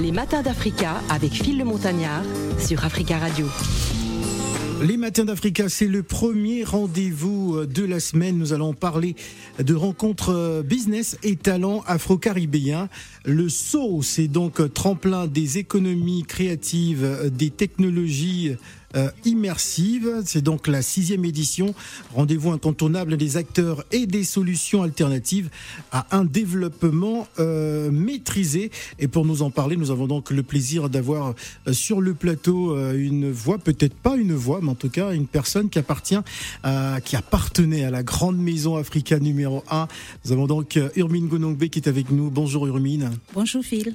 Les matins d'Africa avec Phil le Montagnard sur Africa Radio. Les matins d'Africa, c'est le premier rendez-vous de la semaine. Nous allons parler de rencontres business et talents afro-caribéens. Le SO, c'est donc tremplin des économies créatives, des technologies euh, immersive. C'est donc la sixième édition. Rendez-vous incontournable des acteurs et des solutions alternatives à un développement euh, maîtrisé. Et pour nous en parler, nous avons donc le plaisir d'avoir euh, sur le plateau une voix, peut-être pas une voix, mais en tout cas une personne qui appartient, à, qui appartenait à la grande maison africaine numéro 1. Nous avons donc Urmine Gonongbe qui est avec nous. Bonjour Urmine. Bonjour Phil.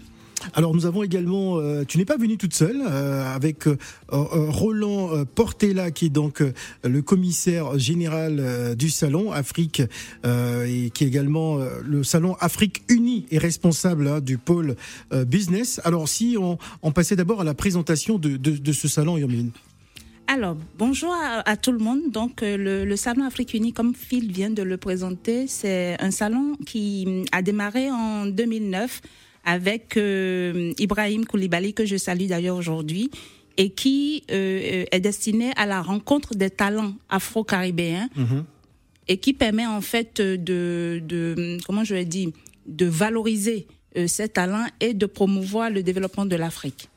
Alors nous avons également, euh, tu n'es pas venue toute seule, euh, avec euh, Roland Portela qui est donc le commissaire général du salon Afrique et qui est également le salon Afrique Unie et responsable hein, du pôle business. Alors si on, passait d'abord à la présentation de, ce salon, Yomine. Alors, bonjour à, tout le monde. Donc, le, le, Salon Afrique Unie, comme Phil vient de le présenter, c'est un salon qui a démarré en 2009 avec euh, Ibrahim Koulibaly, que je salue d'ailleurs aujourd'hui, et qui euh, est destiné à la rencontre des talents afro-caribéens mhm. et qui permet en fait de, de comment je vais dire, de valoriser euh, ces talents et de promouvoir le développement de l'Afrique.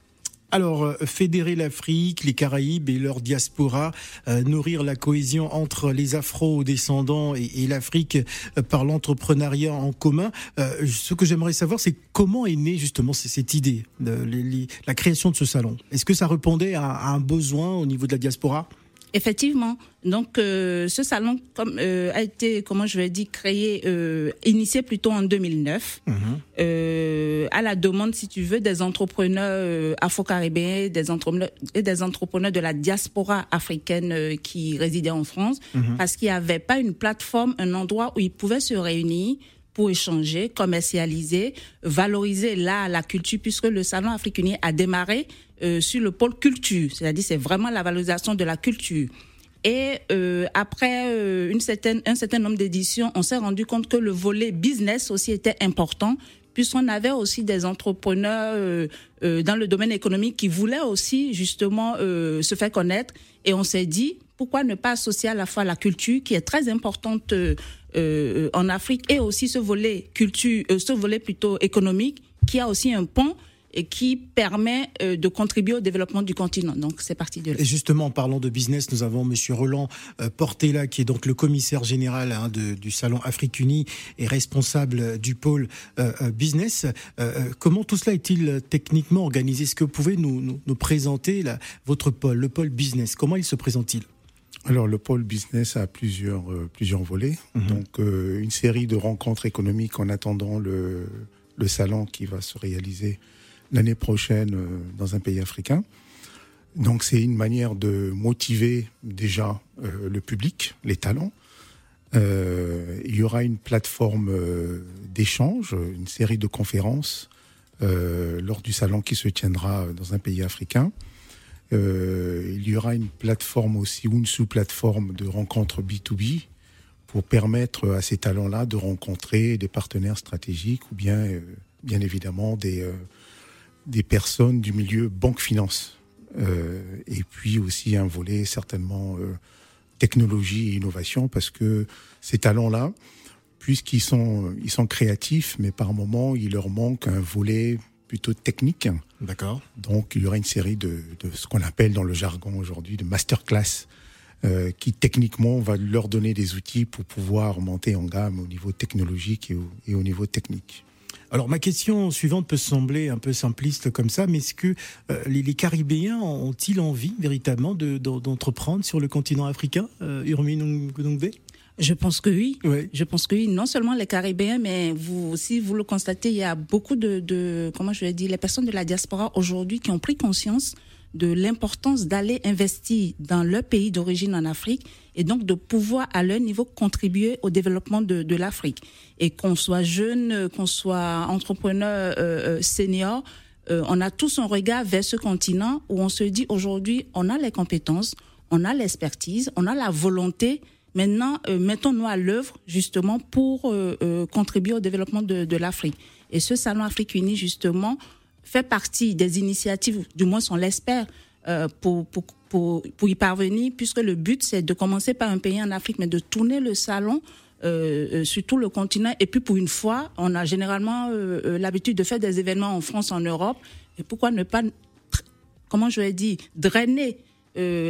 Alors, euh, fédérer l'Afrique, les Caraïbes et leur diaspora, euh, nourrir la cohésion entre les afro-descendants et, l'Afrique euh, par l'entrepreneuriat en commun. ce que j'aimerais savoir, c'est comment est née justement cette idée, la création de ce salon. Est-ce que ça répondait à un besoin au niveau de la diaspora? Effectivement. Donc, euh, ce salon comme, euh, a été, comment je vais dire, créé, euh, initié plutôt en 2009, mhm. à la demande, si tu veux, des entrepreneurs afro-caribéens, des entrepreneurs et des entrepreneurs de la diaspora africaine qui résidaient en France, mhm. parce qu'il n'y avait pas une plateforme, un endroit où ils pouvaient se réunir pour échanger, commercialiser, valoriser là la culture, puisque le salon africain a démarré euh, sur le pôle culture, c'est-à-dire c'est vraiment la valorisation de la culture. Et euh, après euh, une certaine, un certain nombre d'éditions, on s'est rendu compte que le volet business aussi était important, puisqu'on avait aussi des entrepreneurs dans le domaine économique qui voulaient aussi justement se faire connaître. Et on s'est dit, pourquoi ne pas associer à la fois la culture, qui est très importante en Afrique, et aussi ce volet culture, ce volet plutôt économique, qui a aussi un pont et qui permet euh, de contribuer au développement du continent. Donc c'est parti de là. Et justement, en parlant de business, nous avons Monsieur Roland euh, Portela, qui est donc le commissaire général hein, du salon Afrique Unie et responsable du pôle euh, business. comment tout cela est-il techniquement organisé? Est-ce que vous pouvez nous, présenter votre pôle, le pôle business? Comment il se présente-t-il? Alors le pôle business a plusieurs plusieurs volets, mhm. donc une série de rencontres économiques en attendant le, le salon qui va se réaliser l'année prochaine euh, dans un pays africain. Donc c'est une manière de motiver déjà euh, le public, les talents. Euh, il y aura une plateforme d'échange, une série de conférences lors du salon qui se tiendra dans un pays africain. Il y aura une plateforme aussi ou une sous-plateforme de rencontres B2B pour permettre à ces talents-là de rencontrer des partenaires stratégiques ou bien, bien évidemment, des, des personnes du milieu banque-finance. Euh, et puis aussi un volet certainement euh, technologie et innovation, parce que ces talents-là, puisqu'ils sont, ils sont créatifs, mais par moments, il leur manque un volet plutôt technique. D'accord. Donc, il y aura une série de, de ce qu'on appelle dans le jargon aujourd'hui de masterclass, euh, qui techniquement va leur donner des outils pour pouvoir monter en gamme au niveau technologique et au niveau technique. Alors ma question suivante peut sembler un peu simpliste comme ça, mais est-ce que euh, les, Caribéens ont-ils envie véritablement d'entreprendre sur le continent africain, euh, Urmine je pense que oui. Je pense que oui. Non seulement les Caribéens, mais vous aussi, vous le constatez, il y a beaucoup de, de comment je vais dire, les personnes de la diaspora aujourd'hui qui ont pris conscience de l'importance d'aller investir dans leur pays d'origine en Afrique et donc de pouvoir à leur niveau contribuer au développement de, de l'Afrique. Et qu'on soit jeune, qu'on soit entrepreneur euh, euh senior, euh, on a tous un regard vers ce continent où on se dit aujourd'hui, on a les compétences, on a l'expertise, on a la volonté. Maintenant, euh, mettons-nous à l'œuvre justement pour contribuer au développement de, l'Afrique. Et ce salon Afrique Unie, justement, fait partie des initiatives, du moins on l'espère, euh, pour, pour, pour, y parvenir, puisque le but, c'est de commencer par un pays en Afrique, mais de tourner le salon euh, euh sur tout le continent. Et puis, pour une fois, on a généralement euh, euh, l'habitude de faire des événements en France, en Europe. Et pourquoi ne pas, comment je vais dire, drainer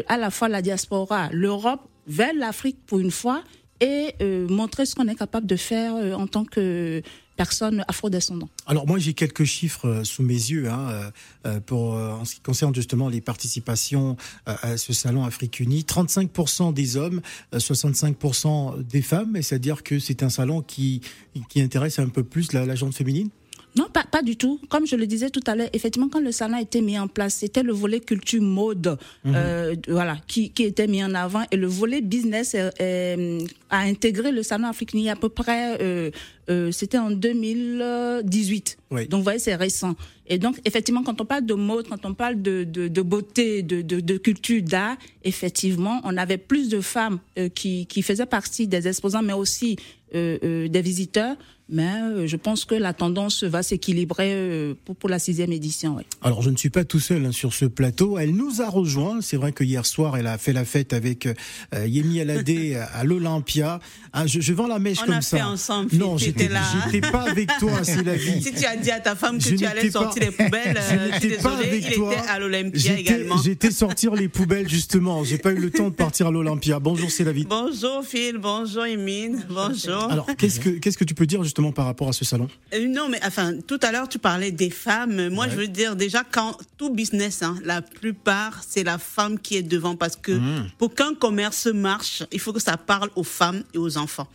à la fois la diaspora, l'Europe vers l'Afrique pour une fois et montrer ce qu'on est capable de faire en tant que personnes afrodescendantes. Alors moi j'ai quelques chiffres euh, sous mes yeux hein, euh, euh, pour en ce qui concerne justement les participations à ce salon Afrique Unie. 35% des hommes, 65% des femmes, c'est-à-dire que c'est un salon qui qui intéresse un peu plus la, la féminine. Non, pas, pas du tout. Comme je le disais tout à l'heure, effectivement, quand le salon a été mis en place, c'était le volet culture mode, mhm. euh, voilà, qui, qui était mis en avant, et le volet business euh, a intégré le salon africain à peu près. Euh, euh, c'était en 2018. Oui. Donc, vous voyez, c'est récent. Et donc, effectivement, quand on parle de mode, quand on parle de, de, de beauté, de, culture, d'art, effectivement, on avait plus de femmes euh, qui, qui faisaient partie des exposants, mais aussi euh, euh, des visiteurs mais euh, je pense que la tendance va s'équilibrer euh, pour, pour, la sixième édition. Alors je ne suis pas tout seul hein, sur ce plateau. Elle nous a rejoint. C'est vrai que hier soir, elle a fait la fête avec euh, Yemi Alade à l'Olympia. Ah, je, je, vends la mèche On comme a ça. Fait ensemble. Non, j'étais là. J'étais pas avec toi, c'est la vie. Si tu as dit à ta femme que je tu allais sortir les poubelles, je n'étais pas avec il toi. était à l'Olympia également. J'étais sortir les poubelles justement. J'ai pas eu le temps de partir à l'Olympia. Bonjour, c'est la vie. Bonjour Phil. Bonjour Emine. Bonjour. Alors qu'est-ce que qu'est-ce que tu peux dire justement par rapport à ce salon? Euh, non, mais enfin, tout à l'heure, tu parlais des femmes. Moi, ouais. je veux dire, déjà, quand tout business, hein, la plupart, c'est la femme qui est devant parce que mmh. pour qu'un commerce marche, il faut que ça parle aux femmes et aux enfants.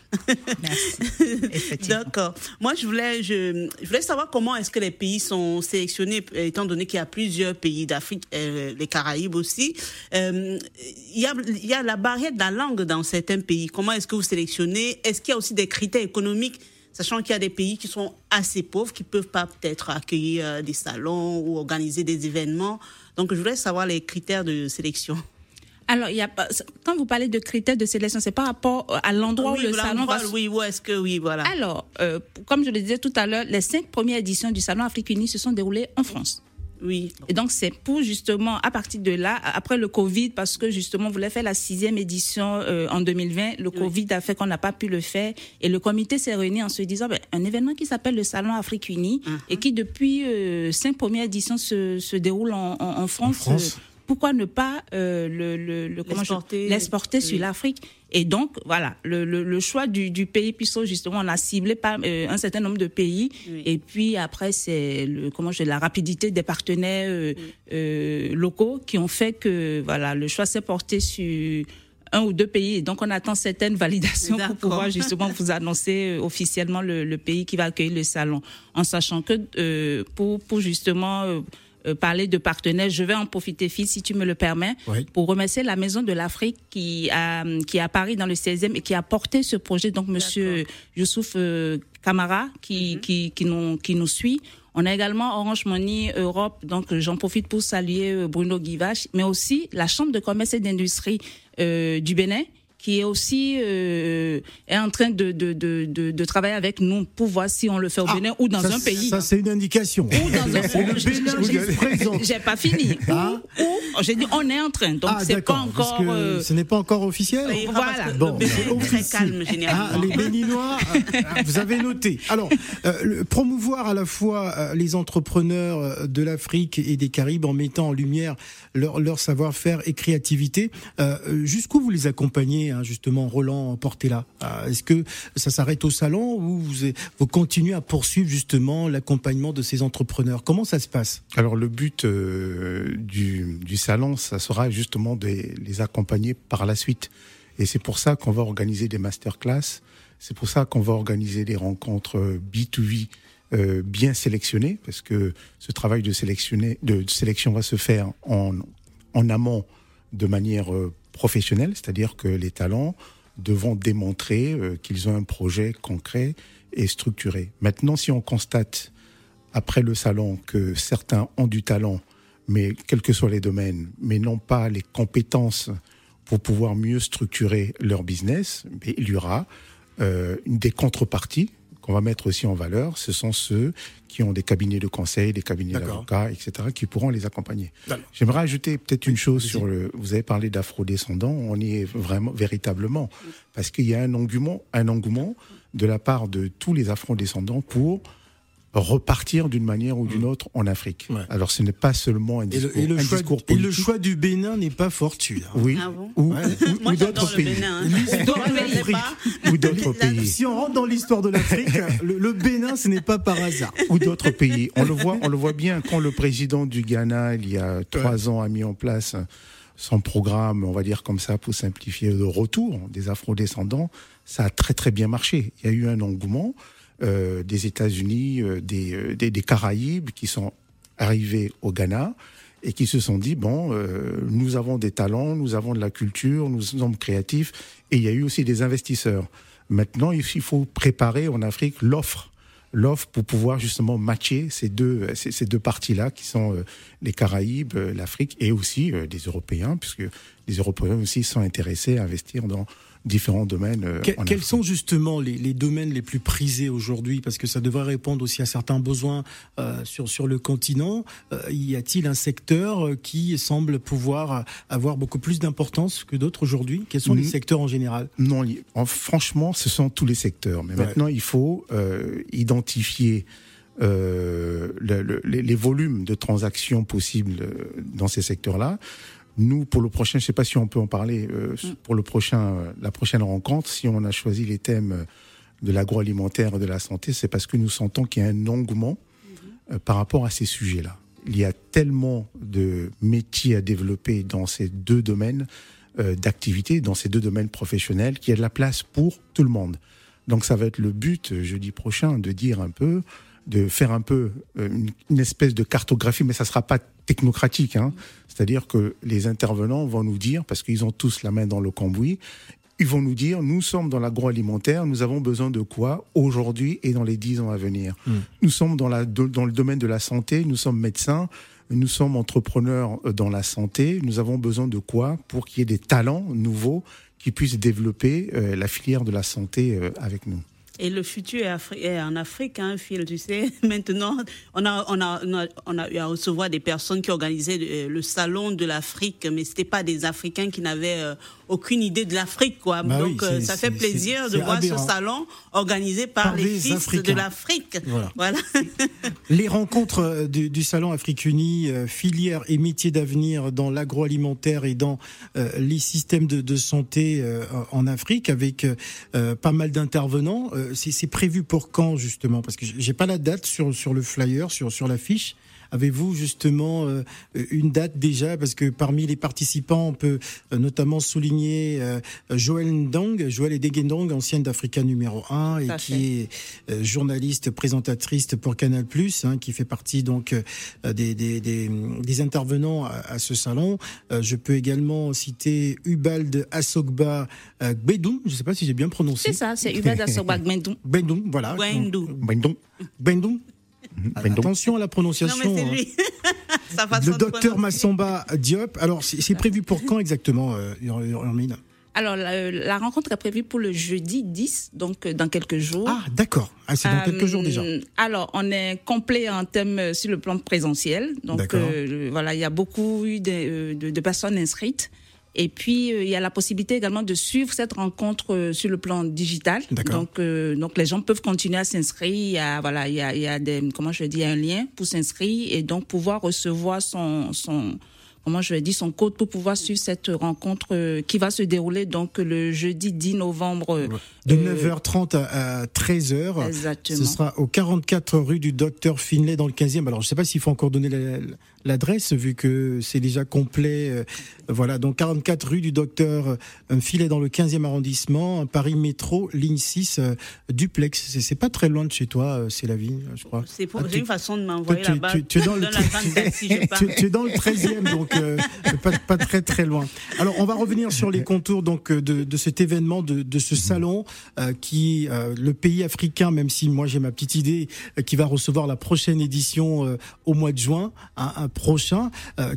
Merci. D'accord. Moi, je voulais, je, je, voulais savoir comment est-ce que les pays sont sélectionnés, étant donné qu'il y a plusieurs pays d'Afrique, euh, les Caraïbes aussi. Euh, il, y a, il y a la barrière de la langue dans certains pays. Comment est-ce que vous sélectionnez? Est-ce qu'il y a aussi des critères économiques sachant qu'il y a des pays qui sont assez pauvres, qui peuvent pas peut-être accueillir euh, des salons ou organiser des événements. Donc, je voulais savoir les critères de sélection. Alors, il y a pas, quand vous parlez de critères de sélection, c'est par rapport à l'endroit oui, où le salon va. Oui, où est-ce que oui, voilà. Alors, euh, comme je le disais tout à l'heure, les cinq premières éditions du salon Afrique Unie se sont déroulées en France. Oui. Et donc, c'est pour justement, à partir de là, après le Covid, parce que justement, on voulait faire la sixième édition euh, en 2020, le oui. Covid a fait qu'on n'a pas pu le faire. Et le comité s'est réuni en se disant, ben, un événement qui s'appelle le Salon Afrique Unie uh -huh. et qui, depuis euh, cinq premières éditions, se, se déroule en, en, en France. En France. Euh, pourquoi ne pas euh, le, le, le l'exporter, oui. sur l'Afrique Et donc, voilà, le, choix du, du, pays, puisque justement, on a ciblé par, euh, un certain nombre de pays. Oui. Et puis après, c'est le, comment je, la rapidité des partenaires euh, oui. locaux qui ont fait que voilà, le choix s'est porté sur un ou deux pays. Et donc, on attend certaines validations pour pouvoir justement vous annoncer officiellement le, pays qui va accueillir le salon. En sachant que pour, pour justement parler de partenaires, je vais en profiter, Phil, si tu me le permets, oui. pour remercier la Maison de l'Afrique qui a qui est à Paris dans le 16e et qui a porté ce projet. Donc, Monsieur Youssouf euh, Camara qui, mm -hmm. qui, qui, nous, qui nous suit. On a également Orange Money Europe, donc j'en profite pour saluer Bruno Guivache, mais aussi la Chambre de commerce et d'industrie euh, du Bénin qui est aussi euh, est en train de, de, de, de, de travailler avec nous pour voir si on le fait au Bénin ah, ou dans ça, un pays. Ça, c'est une indication. Ou dans un pays. J'ai pas fini. Ah. Ou, ou j'ai dit, on est en train. Donc, ah, c'est pas encore. Euh... Ce n'est pas encore officiel. Oui, voilà. Bon, le très calme, généralement. Les Béninois, vous avez noté. Alors, euh, promouvoir à la fois les entrepreneurs de l'Afrique et des Caraïbes en mettant en lumière leur, leur savoir-faire et créativité. Jusqu'où vous les accompagnez hein, justement, Roland Portela Est-ce que ça s'arrête au salon ou vous, continuez à poursuivre justement l'accompagnement de ces entrepreneurs? Comment ça se passe? Alors le but euh, du, salon, ça sera justement de les accompagner par la suite. Et c'est pour ça qu'on va organiser des masterclass, c'est pour ça qu'on va organiser des rencontres B2B euh, bien sélectionnées, parce que ce travail de, sélectionner, de sélection va se faire en amont de manière euh, professionnelle, c'est-à-dire que les talents devront démontrer euh, qu'ils ont un projet concret et structuré. Maintenant, si on constate après le salon que certains ont du talent, mais quels que soient les domaines, mais n'ont pas les compétences pour pouvoir mieux structurer leur business, il y aura euh, des contreparties qu'on va mettre aussi en valeur, ce sont ceux qui ont des cabinets de conseil, des cabinets d'avocats, etc., qui pourront les accompagner. J'aimerais ajouter peut-être une chose sur le. Vous avez parlé d'afro-descendants, on y est vraiment véritablement parce qu'il y a un engouement, un engouement de la part de tous les afro-descendants pour repartir d'une manière ou d'une mm. autre en Afrique. Alors ce n'est pas seulement un discours, et le, choix, politique. Et le choix du Bénin n'est pas fortuit. Hein. Oui. Ah ou, d'autres pays. Hein. ou d'autres pays. Si on rentre dans l'histoire de l'Afrique, le, Bénin, ce n'est pas par hasard. Ou d'autres pays. On le voit, on le voit bien quand le président du Ghana, il y a trois ans, a mis en place son programme, on va dire comme ça, pour simplifier le retour des afro-descendants, ça a très très bien marché. Il y a eu un engouement. Euh, des États-Unis, euh, euh, des, des, Caraïbes qui sont arrivés au Ghana et qui se sont dit bon, nous avons des talents, nous avons de la culture, nous sommes créatifs et il y a eu aussi des investisseurs. Maintenant, il faut préparer en Afrique l'offre l'offre pour pouvoir justement matcher ces deux, ces, deux parties-là qui sont les Caraïbes, l'Afrique et aussi des Européens, puisque les Européens aussi sont intéressés à investir dans, différents domaines. Euh, quels sont justement les, domaines les plus prisés aujourd'hui? Parce que ça devrait répondre aussi à certains besoins euh, sur, sur le continent. Euh, y a-t-il un secteur qui semble pouvoir avoir beaucoup plus d'importance que d'autres aujourd'hui? Quels sont les secteurs en général? Non, franchement, ce sont tous les secteurs. Mais maintenant, il faut identifier les, volumes de transactions possibles dans ces secteurs-là. Nous, pour le prochain, je ne sais pas si on peut en parler, euh, mm. pour le prochain, euh, la prochaine rencontre, si on a choisi les thèmes euh, de l'agroalimentaire et de la santé, c'est parce que nous sentons qu'il y a un engouement mm-hmm. par rapport à ces sujets-là. Il y a tellement de métiers à développer dans ces deux domaines d'activité, dans ces deux domaines professionnels, qu'il y a de la place pour tout le monde. Donc ça va être le but jeudi prochain de dire un peu de faire un peu une, espèce de cartographie, mais ça sera pas technocratique. Hein. C'est-à-dire que les intervenants vont nous dire, parce qu'ils ont tous la main dans le cambouis, ils vont nous dire, nous sommes dans l'agroalimentaire, nous avons besoin de quoi aujourd'hui et dans les dix ans à venir. Hmm. Nous sommes dans, la, dans le domaine de la santé, nous sommes médecins, nous sommes entrepreneurs euh, dans la santé, nous avons besoin de quoi pour qu'il y ait des talents nouveaux qui puissent développer euh, la filière de la santé avec nous. Et le futur est, en Afrique, hein, Phil, tu sais. Maintenant, on a, on, a, on, a, eu à recevoir des personnes qui organisaient le, salon de l'Afrique, mais c'était pas des Africains qui n'avaient euh, aucune idée de l'Afrique, quoi. Bah Donc, euh, ça fait plaisir de voir ce salon organisé par, les fils de l'Afrique. Voilà. les rencontres euh, du, salon Afrique Unie, filières et métiers d'avenir dans l'agroalimentaire et dans les systèmes de, de santé en Afrique, avec pas mal d'intervenants c'est prévu pour quand justement? Parce que j'ai pas la date sur, sur le flyer, sur, sur l'affiche. Avez-vous justement euh, une date déjà? Parce que parmi les participants, on peut euh, notamment souligner euh, Joël Ndong, Joël Edegendong, ancienne d'Africa numéro 1 et qui est journaliste, présentatrice pour Canal+, hein, qui fait partie donc des, des, des, intervenants à, ce salon. je peux également citer Ubald Asogba Gbedou, je ne sais pas si j'ai bien prononcé. C'est ça, c'est Ubald Asogba Gbedou. Gbedou, voilà. Gbedou. Gbedou. Mhm. Attention à la prononciation. Non, mais hein. le docteur Massamba Diop. Alors, c'est prévu pour quand exactement, euh, alors, la, rencontre est prévue pour le jeudi 10, donc euh, dans quelques jours. Ah, d'accord. Ah, c'est dans quelques jours déjà. Euh, alors, on est complet en thème sur le plan présentiel. Donc, voilà, il y a beaucoup de, de personnes inscrites. Et puis, euh, il y a la possibilité également de suivre cette rencontre euh, sur le plan digital. Donc, euh, donc les gens peuvent continuer à s'inscrire. Il y a, voilà, il y a, il y a des, comment je dis, un lien pour s'inscrire et donc pouvoir recevoir son, son, comment je vais dire, son code pour pouvoir suivre cette rencontre qui va se dérouler donc le jeudi 10 novembre. De 9h30 à 13h. Exactement. Ce sera au 44 rue du Docteur Finlay dans le 15e. Alors, je ne sais pas s'il faut encore donner la, l'adresse vu que c'est déjà complet. Euh, voilà, donc 44 rue du Docteur filet dans le 15e arrondissement, Paris Métro, ligne 6, euh, duplex. C'est pas très loin de chez toi, euh, c'est la vie, je crois. C'est ah, une façon de m'envoyer là-bas. Tu, es dans le, tu, es dans le 13e, donc pas, pas, très très loin. Alors, on va revenir sur les contours donc de, de cet événement, de, ce salon qui, le pays africain, même si moi j'ai ma petite idée, qui va recevoir la prochaine édition au mois de juin, un prochain. Euh,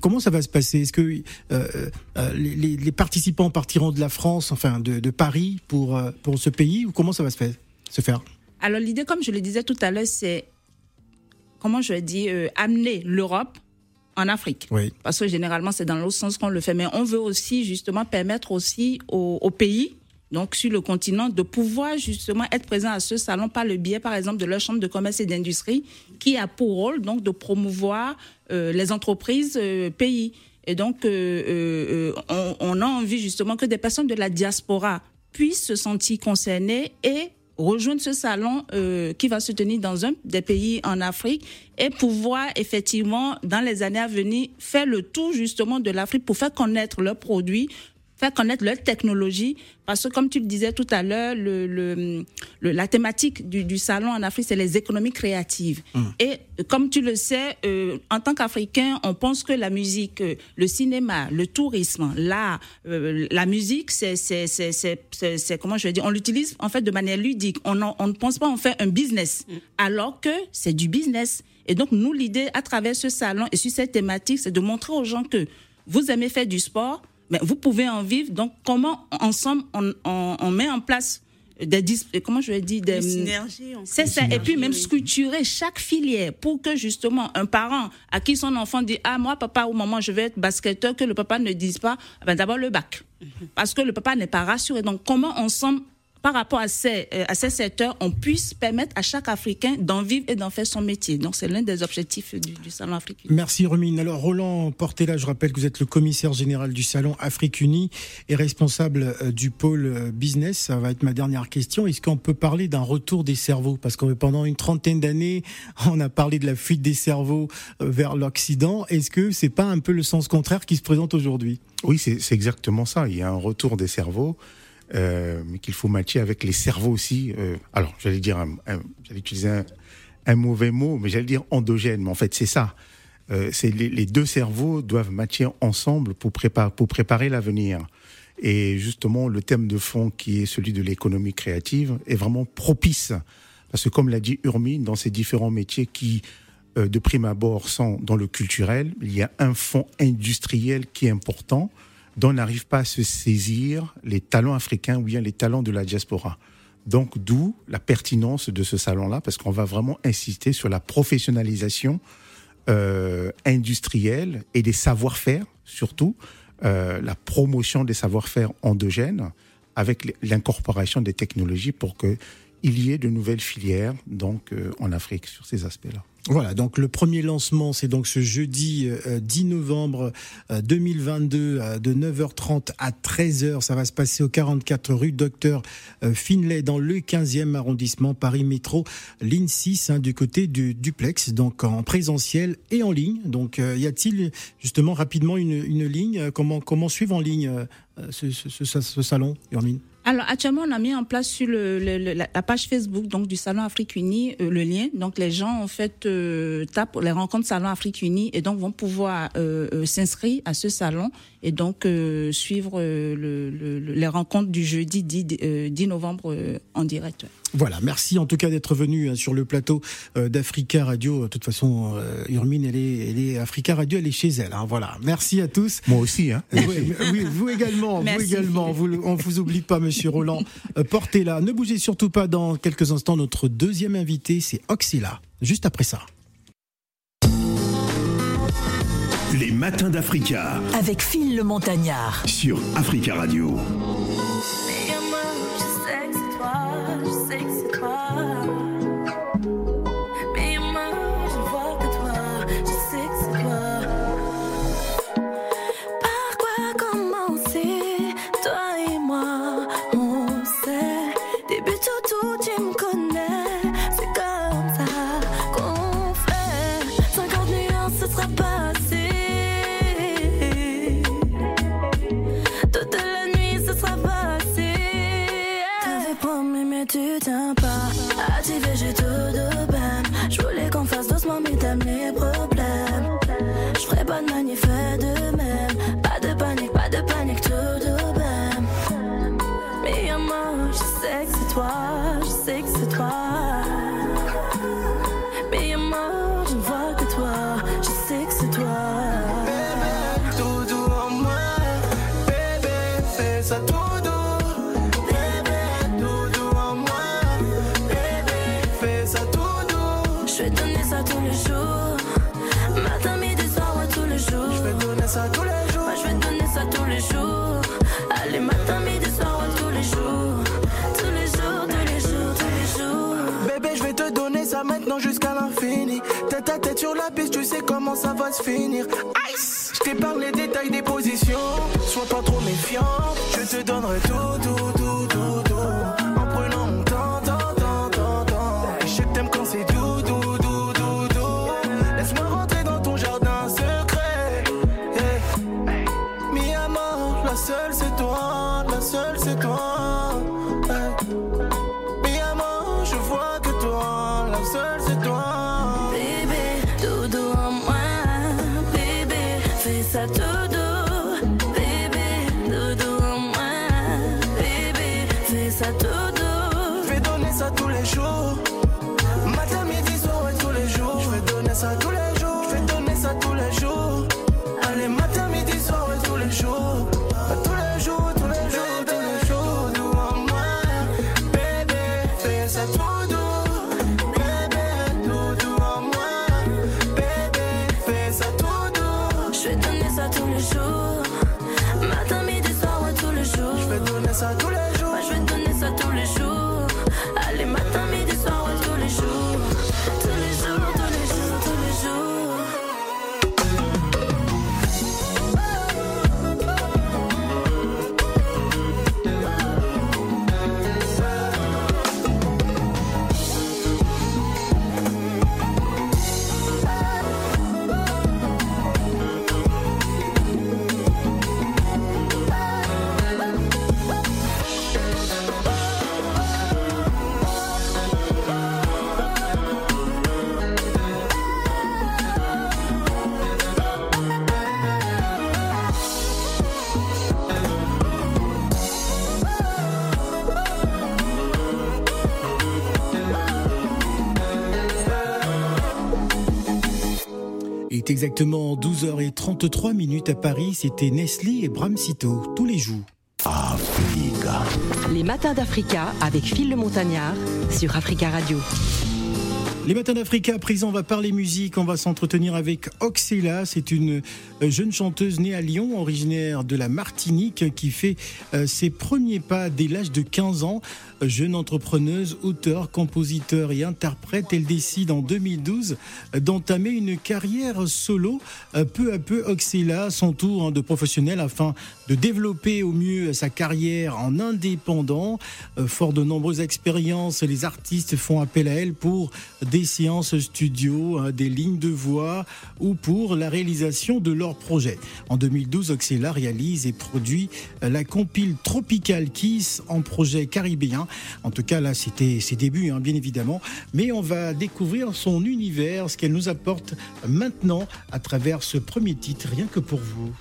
comment ça va se passer? Est-ce que euh, euh, les, participants partiront de la France, enfin de, Paris, pour, pour ce pays, ou comment ça va se faire, se faire? Alors l'idée, comme je le disais tout à l'heure, c'est, comment je dis, euh, amener l'Europe en Afrique. Oui. Parce que généralement, c'est dans l'autre sens qu'on le fait. Mais on veut aussi, justement, permettre aussi aux, aux pays donc sur le continent, de pouvoir justement être présent à ce salon par le biais, par exemple, de leur chambre de commerce et d'industrie, qui a pour rôle donc de promouvoir euh, les entreprises euh, pays. Et donc, euh, on, on, a envie justement que des personnes de la diaspora puissent se sentir concernées et rejoindre ce salon euh, qui va se tenir dans un des pays en Afrique et pouvoir effectivement, dans les années à venir, faire le tour justement de l'Afrique pour faire connaître leurs produits, faire connaître leur technologie. Parce que, comme tu le disais tout à l'heure, le, le, la thématique du, du, salon en Afrique, c'est les économies créatives. Mmh. Et comme tu le sais, euh, en tant qu'Africain, on pense que la musique, euh, le cinéma, le tourisme, l'art, euh, la musique, c'est, c'est, c'est, c'est, comment je vais dire, on l'utilise en fait de manière ludique. On, en, on ne pense pas en faire un business, mmh. alors que c'est du business. Et donc, nous, l'idée à travers ce salon et sur cette thématique, c'est de montrer aux gens que vous aimez faire du sport, mais vous pouvez en vivre. Donc, comment ensemble on, on, on met en place des comment je vais dire des, synergies. C'est ça. Et puis même structurer chaque filière pour que justement un parent à qui son enfant dit ah moi papa ou maman je vais être basketteur que le papa ne dise pas ben d'abord le bac mm -hmm. parce que le papa n'est pas rassuré. Donc comment ensemble par rapport à ces, euh, à ces secteurs, on puisse permettre à chaque Africain d'en vivre et d'en faire son métier. Donc, c'est l'un des objectifs du, du, Salon Afrique Unie. Merci, Romine. Alors, Roland Portela, je rappelle que vous êtes le commissaire général du Salon Afrique Unie et responsable euh, du pôle euh, business. Ça va être ma dernière question. Est-ce qu'on peut parler d'un retour des cerveaux? Parce que pendant une trentaine d'années, on a parlé de la fuite des cerveaux vers l'Occident. Est-ce que c'est pas un peu le sens contraire qui se présente aujourd'hui? Oui, c'est exactement ça. Il y a un retour des cerveaux. Euh, mais qu'il faut matcher avec les cerveaux aussi. Euh, alors, j'allais dire, j'allais utiliser un, mauvais mot, mais j'allais dire endogène. Mais en fait, c'est ça. Euh, c'est les, deux cerveaux doivent matcher ensemble pour pour préparer l'avenir. Et justement, le thème de fond qui est celui de l'économie créative est vraiment propice. Parce que comme l'a dit Urmine, dans ces différents métiers qui, de prime abord, sont dans le culturel, il y a un fond industriel qui est important dont n'arrivent pas à se saisir les talents africains ou bien les talents de la diaspora. Donc, d'où la pertinence de ce salon-là, parce qu'on va vraiment insister sur la professionnalisation euh, industrielle et des savoir-faire, surtout euh, la promotion des savoir-faire endogènes, avec l'incorporation des technologies pour que il y ait de nouvelles filières donc euh, en Afrique sur ces aspects-là. Voilà, donc le premier lancement, c'est donc ce jeudi euh, 10 novembre euh, 2022 euh, de 9h30 à 13h. Ça va se passer au 44 rue Docteur euh, Finlay dans le 15e arrondissement Paris Métro, ligne 6 hein, du côté du duplex, donc en présentiel et en ligne. Donc euh, y a-t-il justement rapidement une, ligne? Comment comment suivre en ligne ce, salon, Urmine? Alors actuellement, on a mis en place sur le, le, le, la page Facebook donc du Salon Afrique Unie euh, le lien. Donc les gens en fait euh, tapent les rencontres Salon Afrique Unie et donc vont pouvoir euh, s'inscrire à ce salon et donc suivre les rencontres du jeudi 10, 10 novembre en direct. Voilà, merci en tout cas d'être venu sur le plateau d'Africa Radio. De toute façon, Urmine, elle est, elle est Africa Radio, elle est chez elle. Hein, voilà, merci à tous. Moi aussi, hein. oui, oui, vous également, merci. vous également. Vous, on vous oublie pas, Monsieur Roland. portez là. Ne bougez surtout pas. Dans quelques instants, notre deuxième invité, c'est Oxila. Juste après ça. Les matins d'Africa. Avec Phil le Montagnard. Sur Africa Radio. Tu sais comment ça va se finir. Ice! Je t'épargne les détails des positions. Sois pas trop méfiant. Je te donnerai tout, tout, tout, tout, tout. Exactement 12h33 minutes à Paris. C'était Nestlé et Bramsito tous les jours. Africa. Les matins d'Africa avec Phil le Montagnard sur Africa Radio. Les matins d'Africa, à présent, on va parler musique, on va s'entretenir avec Oxela. C'est une euh, jeune chanteuse née à Lyon, originaire de la Martinique, qui fait euh, ses premiers pas dès l'âge de 15 ans. Jeune entrepreneuse, auteur, compositeur et interprète, elle décide en 2012 euh, d'entamer une carrière solo. Euh, Peu à peu, Oxela s'entoure hein, de professionnels afin de développer au mieux sa carrière en indépendant. Euh, Fort de nombreuses expériences, les artistes font appel à elle pour des séances studio, hein, des lignes de voix ou pour la réalisation de leurs projets. En 2012, Oxela réalise et produit euh, la compile Tropical Kiss en projet caribéen. En tout cas, là, c'était ses débuts, hein, bien évidemment. Mais on va découvrir son univers, ce qu'elle nous apporte maintenant à travers ce premier titre, rien que pour vous.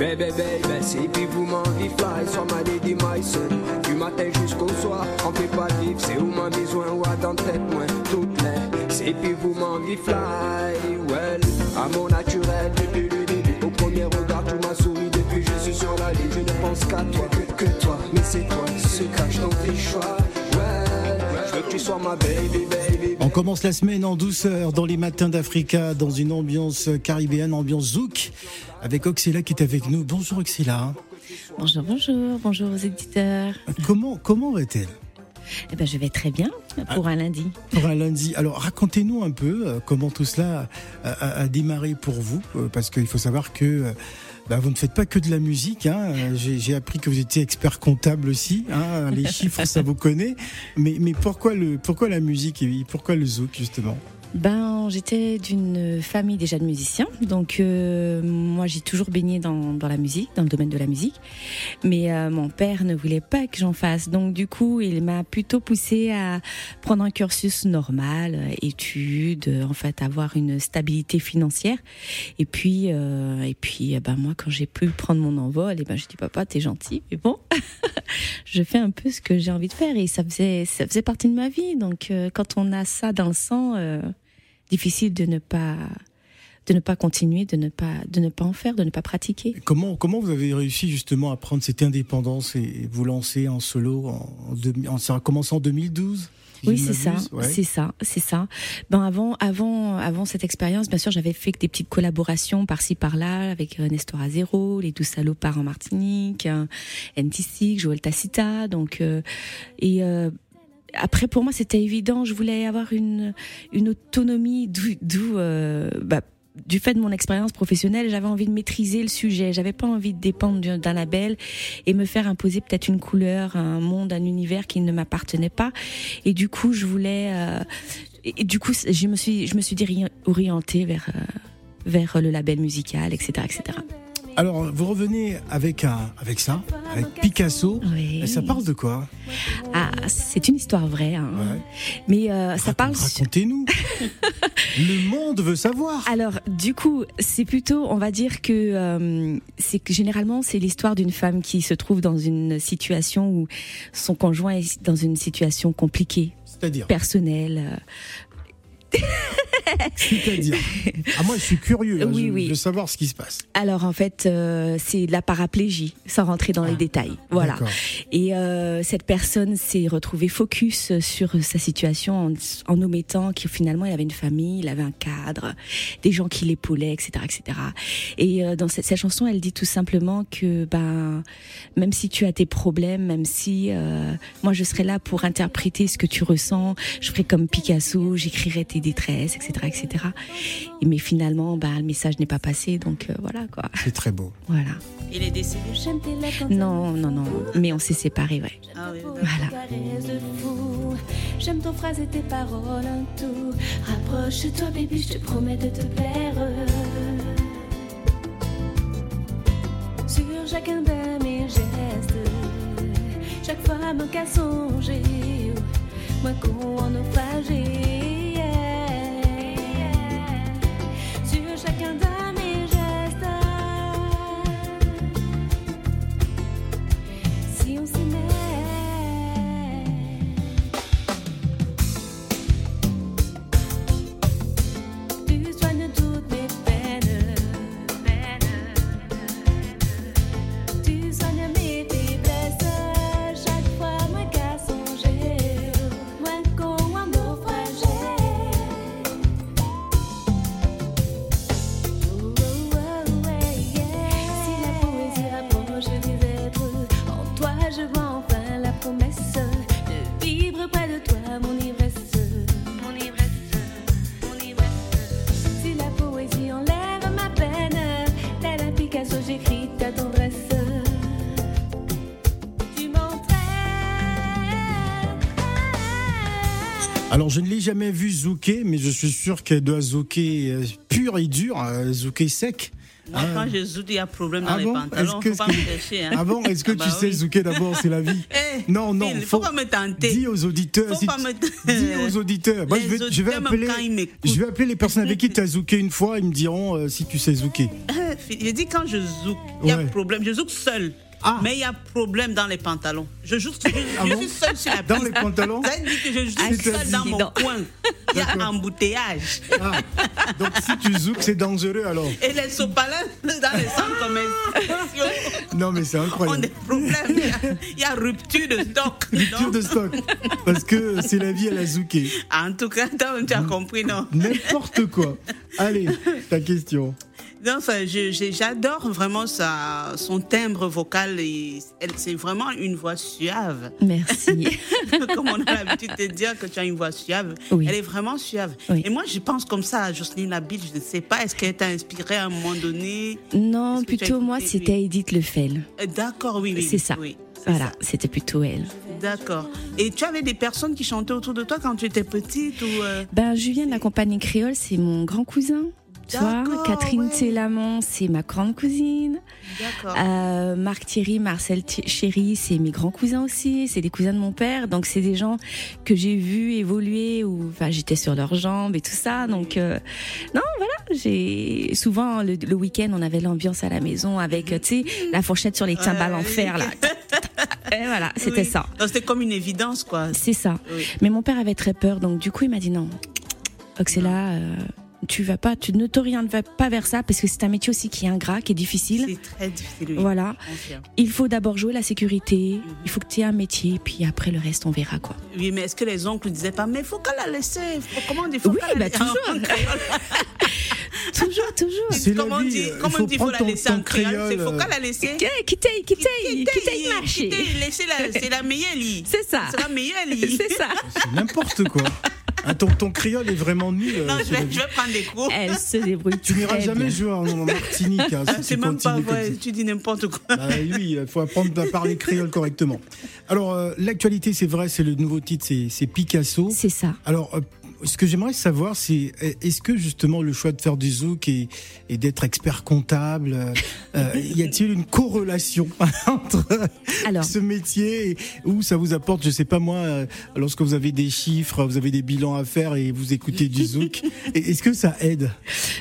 Baby, baby, si puis vous m'envie fly, soit ma lady, my son. Du matin jusqu'au soir, on fait pas vivre, c'est où ma besoin, ou à dans tête, moi, toutes les. Si puis vous m'envie fly, well, à mon naturel, depuis le début. Au premier regard, tu m'as souri depuis je suis sur la ligne. Je ne pense qu'à toi, que, que toi, mais c'est toi qui se cache dans tes choix. Well, je veux que tu sois ma baby, baby. On commence la semaine en douceur dans les matins d'Africa, dans une ambiance caribéenne, ambiance zouk, avec Oxela qui est avec nous. Bonjour Oxela. Bonjour, bonjour, bonjour aux éditeurs. Comment, comment va-t-elle? Eh ben, je vais très bien pour un lundi. pour un lundi Alors racontez-nous un peu euh, comment tout cela a, a- a démarré pour vous, euh, parce qu'il faut savoir que euh, bah, vous ne faites pas que de la musique. Hein. Euh, J'ai j'ai appris que vous étiez expert comptable aussi. Hein. Les chiffres, ça vous connaît. Mais, mais pourquoi, le, pourquoi la musique et pourquoi le zouk justement? Ben, j'étais d'une famille déjà de musiciens, donc euh, moi j'ai toujours baigné dans, dans la musique, dans le domaine de la musique. Mais euh, mon père ne voulait pas que j'en fasse, donc du coup il m'a plutôt poussé à prendre un cursus normal, euh, études, euh, en fait avoir une stabilité financière. Et puis euh, et puis euh, ben moi quand j'ai pu prendre mon envol, et ben je dis papa t'es gentil, mais bon, je fais un peu ce que j'ai envie de faire et ça faisait ça faisait partie de ma vie. Donc quand on a ça dans le sang. Difficile de ne pas de ne pas continuer, de ne pas de ne pas en faire, de ne pas pratiquer. Comment, comment vous avez réussi justement à prendre cette indépendance et vous lancer en solo en, en, ça a commencé en 2012 si Oui, c'est ça, ouais. c'est ça, c'est ça. Ben avant, avant, avant cette expérience, bien sûr, j'avais fait des petites collaborations par-ci par-là avec euh, Nestor Azero, les Douze Salopards en Martinique, euh, NTC, Joël Tacita, donc euh, et euh, après, pour moi, c'était évident. Je voulais avoir une, une autonomie, d'où, euh, bah, du fait de mon expérience professionnelle, j'avais envie de maîtriser le sujet. J'avais pas envie de dépendre d'un label et me faire imposer peut-être une couleur, un monde, un univers qui ne m'appartenait pas. Et du coup, je voulais. euh, et, du coup, je me suis, je me suis orientée vers. euh, vers le label musical, etc., etc. Alors, vous revenez avec, un, avec ça, avec Picasso. Oui. Et ça parle de quoi? Ah, c'est une histoire vraie, hein. Ouais. mais euh, ça parle. Racontez-nous. Le monde veut savoir. Alors, du coup, c'est plutôt, on va dire que euh, c'est que généralement c'est l'histoire d'une femme qui se trouve dans une situation où son conjoint est dans une situation compliquée, C'est-à-dire? Personnelle. euh. C'est-à-dire Ah, moi, je suis curieux hein, Oui, je- oui. de savoir ce qui se passe. Alors en fait, euh, c'est de la paraplégie, sans rentrer dans les détails. Voilà. Et euh, cette personne s'est retrouvée focus sur sa situation en, en omettant qu'il finalement il avait une famille, il avait un cadre, des gens qui l'épaulaient, etc., etc. Et euh, dans cette, cette chanson, elle dit tout simplement que ben même si tu as tes problèmes, même si euh, moi je serai là pour interpréter ce que tu ressens, je ferai comme Picasso, j'écrirai tes détresses, etc., etc. Et mais finalement, ben le message n'est pas passé, donc euh, voilà quoi. C'est très beau. Voilà. Il est décédé. Non, non, non. Mais on s'est séparés, ouais. Ah oui, Voilà. J'aime ton phrase et tes paroles en tout. Rapproche-toi, baby, je te promets de te plaire. Sur chacun de mes gestes, chaque fois mon cas songer, moi qu'on en naufragé. L'ai jamais vu zouker, mais je suis sûr qu'elle doit zouker euh, pur et dur, euh, zouker sec. Moi, quand je zoute, il y a problème dans Ah les bon? pantalons. Est-ce que- Faut pas me chercher. Hein. Ah bon? Est-ce que Ah bah tu sais oui. zouker d'abord? C'est la vie. Eh, Non, non, Phil, faut- faut pas me tenter. Dis aux auditeurs. Faut si pas me- Dis aux auditeurs. Moi, je vais, je vais auditeurs, appeler. Je vais appeler les personnes avec qui tu as zouké une fois. Ils me diront euh, si tu sais zouker. Je dis quand je zouk, il y a Ouais. problème. Je zouk seul. Ah. Mais il y a problème dans les pantalons. Je joue, je, Ah je bon suis seule sur la Dans piste. les pantalons Ça veut dire que je joue Ah, seule dans mon coin. Il y a embouteillage. Ah. Donc si tu zouk, c'est dangereux alors. Et les sopalins dans les centres commerciaux Non, mais c'est incroyable. des problèmes. Il y a, rupture de stock. Rupture Non. de stock. Parce que c'est la vie à la zouké. En tout cas, tu as compris, non? N'importe quoi. Allez, ta question. J'adore vraiment sa, son timbre vocal. C'est vraiment une voix suave. Merci. Comme on a l'habitude de dire que tu as une voix suave. Oui. Elle est vraiment suave. Oui. Et moi, je pense comme ça à Jocelyne Labille. Je ne sais pas, est-ce qu'elle t'a inspiré à un moment donné? Non, plutôt moi, c'était oui. Edith Lefel. Euh, D'accord, oui, oui. C'est ça. Voilà, c'était plutôt elle. D'accord. Et tu avais des personnes qui chantaient autour de toi quand tu étais petite ou euh, Ben, Julien de la compagnie créole, c'est mon grand cousin. D'accord, Catherine ouais. Télamont, c'est ma grande cousine. D'accord. Euh, Marc Thierry, Marcel Chéry, c'est mes grands cousins aussi. C'est des cousins de mon père. Donc, c'est des gens que j'ai vus évoluer ou, enfin, j'étais sur leurs jambes et tout ça. Donc, euh, non, voilà, j'ai, souvent, le, le week-end, on avait l'ambiance à la maison avec, tu sais, la fourchette sur les cymbales en fer, là. Et voilà, c'était Oui. ça. Donc, C'était comme une évidence, quoi. C'est ça. Oui. Mais mon père avait très peur, donc du coup, il m'a dit non. Oxela, euh, tu vas pas, tu ne t'orientes pas vers ça parce que c'est un métier aussi qui est ingrat, qui est difficile. C'est très difficile. oui. Voilà. Il faut d'abord jouer la sécurité, il faut que tu aies un métier, puis après le reste, on verra quoi. Oui, mais est-ce que les oncles ne disaient pas, mais faut qu'elle la laisser Comment on dit faut Oui, qu'elle la bah, laisser toujours. En créole. toujours, toujours. C'est la Comment on dit, euh, il comment faut dit, faut la laisser ton en créole C'est faut créole, qu'elle la laisser. Quittez, quittez, quittez le marché. quittez, laissez la- C'est la meilleure. C'est ça. C'est la meilleure. C'est ça. C'est n'importe quoi. Ah, ton, ton créole est vraiment nul. euh, Non, je vais, je vais prendre des cours. Elle se débrouille Tu n'iras jamais bien. jouer en, en Martinique. hein, si Ah, tu C'est même pas vrai, tu dis n'importe quoi. Ah oui, il faut apprendre à parler créole correctement. Alors, euh, l'actualité, c'est vrai, c'est le nouveau titre, c'est c'est Picasso. C'est ça. Alors, euh, ce que j'aimerais savoir, c'est est-ce que justement le choix de faire du zouk et, et d'être expert comptable, euh, euh, y a-t-il une corrélation entre Alors. ce métier et, ou ça vous apporte, je sais pas moi, euh, lorsque vous avez des chiffres, vous avez des bilans à faire et vous écoutez du zouk, est-ce que ça aide?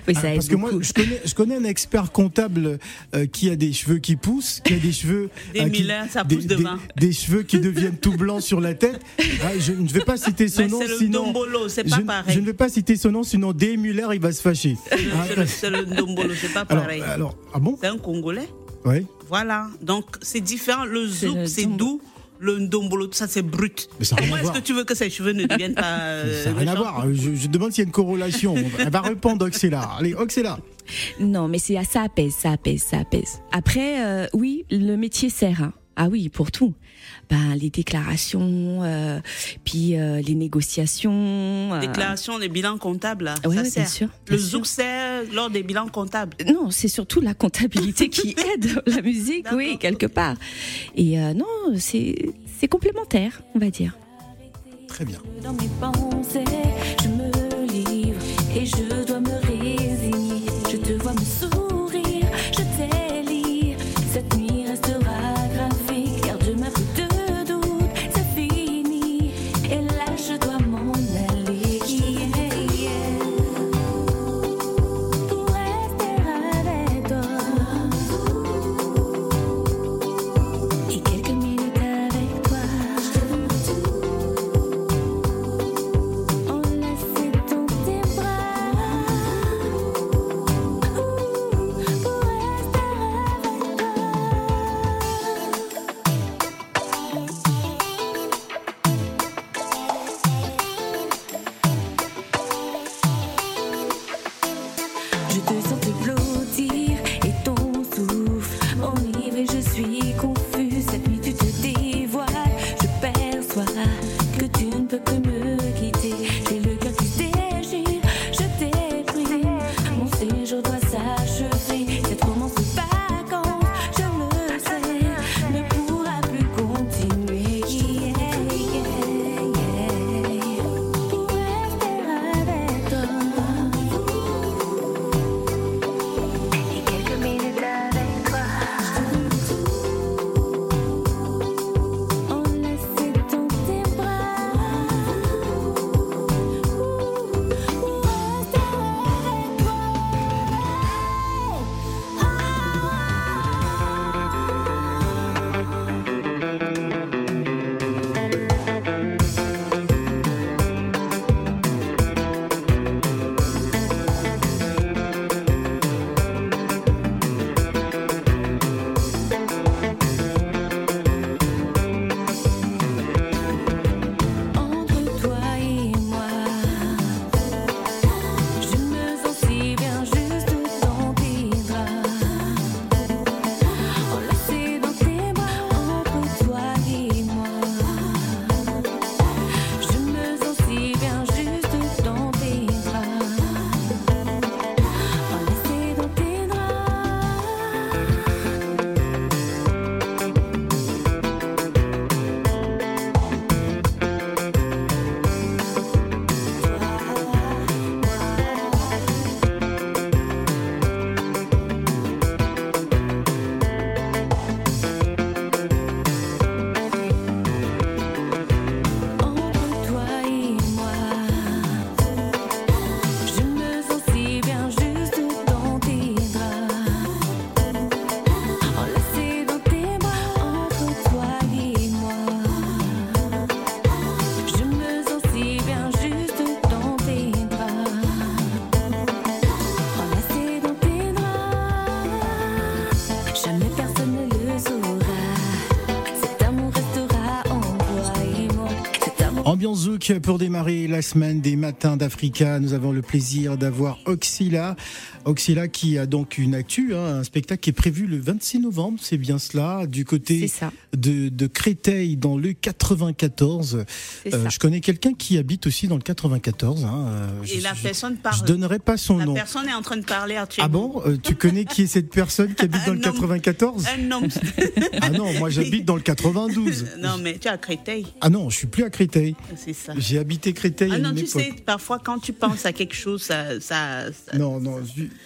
Oui, ça Ah, aide Parce que moi, je connais, je connais un expert comptable euh, qui a des cheveux qui poussent, qui a des cheveux. Des euh, qui- ça des- pousse des- devant. Des, cheveux qui deviennent tout blancs sur la tête. Ah, je ne vais pas citer son Mais nom, c'est le sinon. Dombolo, pas je, pareil. je ne vais pas citer son nom, sinon D. Muller, il va se fâcher. Ah, C'est le- le Ndombolo, c'est pas alors, pareil. alors, ah bon C'est un Congolais. Ouais. Voilà. Donc, c'est différent. Le zouk, c'est doux. Le ndombolo, tout ça, c'est brut. Mais ça n'a rien Comment est-ce que tu veux que ses cheveux ne deviennent pas. euh, Ça n'a rien à voir. Je, je demande s'il y a une corrélation. Elle va répondre, Oxela. Allez, Oxela. Non, mais c'est ça apaise, ça apaise, ça apaise. Après, euh, oui, le métier sert. hein. Ah oui, pour tout. Ben les déclarations, euh, puis euh, les négociations. euh, Déclaration des bilans comptables, là, Ouais, ça ouais, bien sert. sûr, Le zouk sert lors des bilans comptables. Non, c'est surtout la comptabilité qui aide la musique, oui, quelque part. Et euh, non, c'est c'est complémentaire, on va dire. Très bien. Dans mes pensées, je me livre et je Pour démarrer la semaine des matins d'Africa. Nous avons le plaisir d'avoir Oxila. Oxila qui a donc une actu, hein, un spectacle qui est prévu le 26 novembre, c'est bien cela, du côté ça. de, de Créteil dans le 94. C'est ça. je connais quelqu'un qui habite aussi dans le 94. Hein, euh, je, Et la je- personne je parle. donnerai pas son La nom. personne est en train de parler Ah bon Euh, Tu connais qui est cette personne qui habite dans le Un homme. 94 Un homme. Ah non, moi j'habite dans le 92. non, mais tu es à Créteil, Ah non, je suis plus à Créteil. c'est ça. J'ai habité Créteil Ah à non, une tu époque. sais, parfois quand tu penses à quelque chose, ça, ça, ça- Non, non,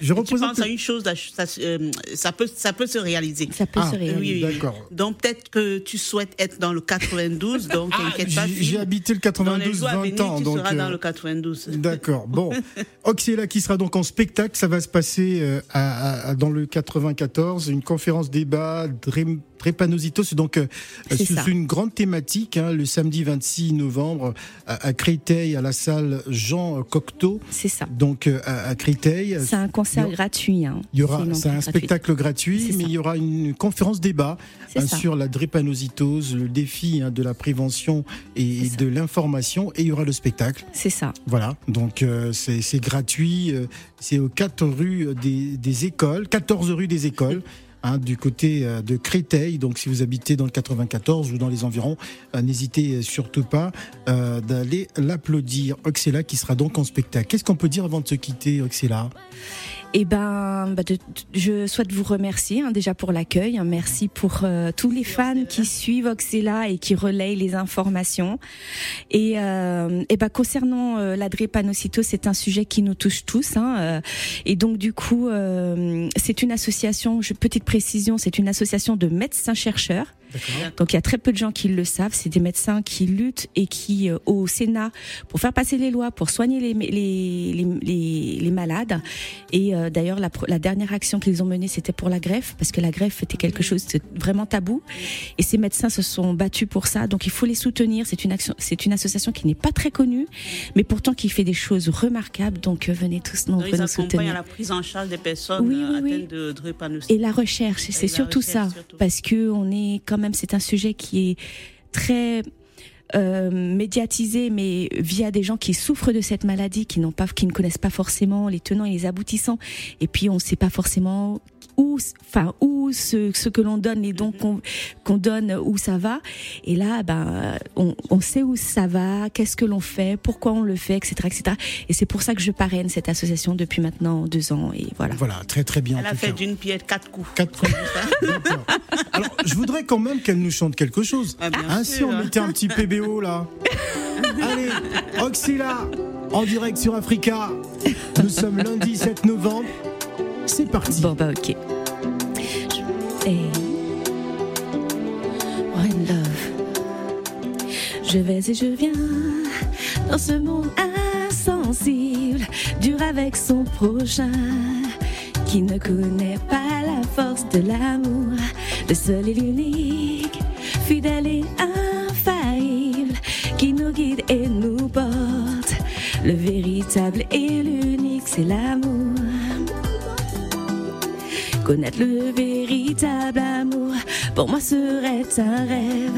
je, je tu représente. penses à une chose, ça, ça, euh, ça peut, ça peut se réaliser. Ça peut Ah, se réaliser. Oui. D'accord. Donc peut-être que tu souhaites être dans le 92, donc Ah, t'inquiète pas. j'ai habité le Dans les 92 jours à 20 venir, ans, tu donc. seras dans euh, le 92. D'accord. Bon, Oxyla qui sera donc en spectacle, ça va se passer euh, à- à- dans le 94, une conférence débat Dré- Drépanocytose, donc euh, C'est une grande thématique, hein, le samedi 26 novembre à, à Créteil, à la salle Jean Cocteau, C'est ça. donc euh, à, à Créteil. C'est un concert il gratuit. hein. Il y aura, c'est un spectacle gratuit, mais ça. il y aura une conférence débat hein, sur la drépanocytose, le défi de la prévention et de l'information, et il y aura le spectacle. C'est ça. Voilà, donc euh, c'est gratuit, euh, c'est aux 4 rues des, des écoles, 14 rue des écoles. Hein, du côté euh, de Créteil, donc si vous habitez dans le 94 ou dans les environs, euh, n'hésitez surtout pas euh, d'aller l'applaudir. Oxela qui sera donc en spectacle. Qu'est-ce qu'on peut dire avant de se quitter, Oxela Eh ben, bah, de- de- je souhaite vous remercier hein, déjà pour l'accueil. hein. Merci pour euh, tous les fans qui suivent Oxela et qui relayent les informations. Et, euh, et ben, concernant euh, la drépanocytose, c'est un sujet qui nous touche tous. hein, euh, et donc du coup, euh, c'est une association. Je, petite précision, c'est une association de médecins chercheurs. Donc il y a très peu de gens qui le savent. C'est des médecins qui luttent et qui, euh, au Sénat, pour faire passer les lois, pour soigner les, les, les, les, les malades. Et euh, d'ailleurs, la, dernière action qu'ils ont menée, c'était pour la greffe, parce que la greffe était quelque chose de vraiment tabou. Et ces médecins se sont battus pour ça. Donc il faut les soutenir. C'est une action, c'est une association qui n'est pas très connue, mais pourtant qui fait des choses remarquables. Donc euh, venez tous nombreux nous à soutenir. la prise en charge des personnes Oui, euh, oui, oui. atteintes de drépanocytose. Et la recherche, c'est surtout recherche, ça, surtout. parce que on est quand même, c'est un sujet qui est très euh, médiatisé, mais via des gens qui souffrent de cette maladie, qui n'ont pas, qui ne connaissent pas forcément les tenants et les aboutissants, et puis on ne sait pas forcément où, enfin où ce, ce que l'on donne, les dons qu'on qu'on donne, où ça va. Et là, ben, on, on sait où ça va, qu'est-ce que l'on fait, pourquoi on le fait, etc., etc. Et c'est pour ça que je parraine cette association depuis maintenant deux ans. Et voilà. Voilà, très très bien. Elle en a tout fait d'une pierre quatre coups. Quatre. D'accord. Alors, je voudrais quand même qu'elle nous chante quelque chose. Ah, Hein, si on mettait un petit PBO là. Allez, Oxyla, en direct sur Africa. Nous sommes lundi 7 novembre. C'est parti. Bon bah ok. Je- Hey. One love. Je vais et je viens dans ce monde insensible, dur avec son prochain, qui ne connaît pas la force de l'amour, le seul et l'unique, fidèle et infaillible, qui nous guide et nous porte. Le véritable et l'unique, c'est l'amour. Connaître le véritable amour, pour moi serait un rêve.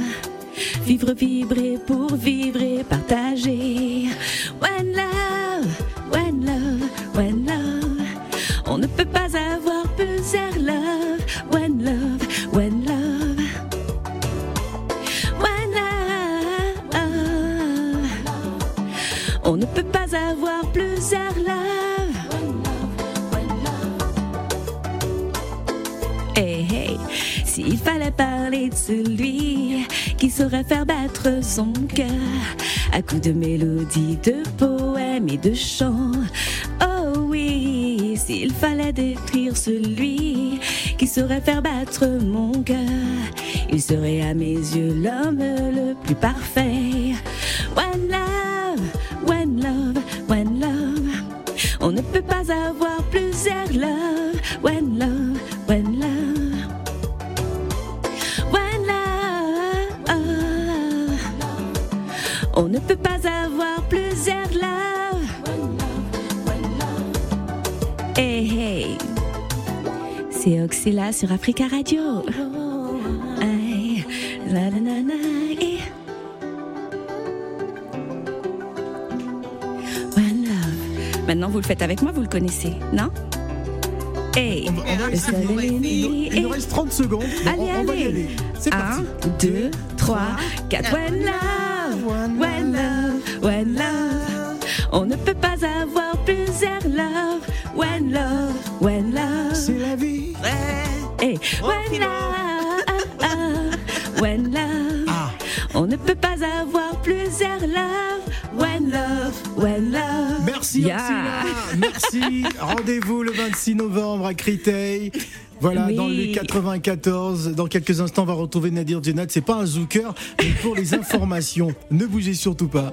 Vivre, vibrer pour vivre partager. Faire battre son cœur à coups de mélodies, de poèmes et de chants. Oh oui, s'il fallait décrire celui qui saurait faire battre mon cœur, il serait à mes yeux l'homme le plus parfait. One love, one love, one love. On ne peut pas avoir plusieurs love. One love, C'est Oxyla sur Africa Radio. Maintenant, vous le faites avec moi, vous le connaissez, non? Hey, on va, on va il, nous reste 30 secondes. Allez, on, allez. Va y aller. C'est parti. 1, 2, 3, 4. One love, one love, one love. On ne peut pas avoir plusieurs love, one love. Hey, when love, when love. Ah. On ne peut pas avoir plusieurs love. When love, when love. Merci Yeah. Merci. Rendez-vous le 26 novembre à Créteil. Voilà, Oui. dans le 94. Dans quelques instants, on va retrouver Nadir Djenad. C'est pas un zooker, mais pour les informations, ne bougez surtout pas.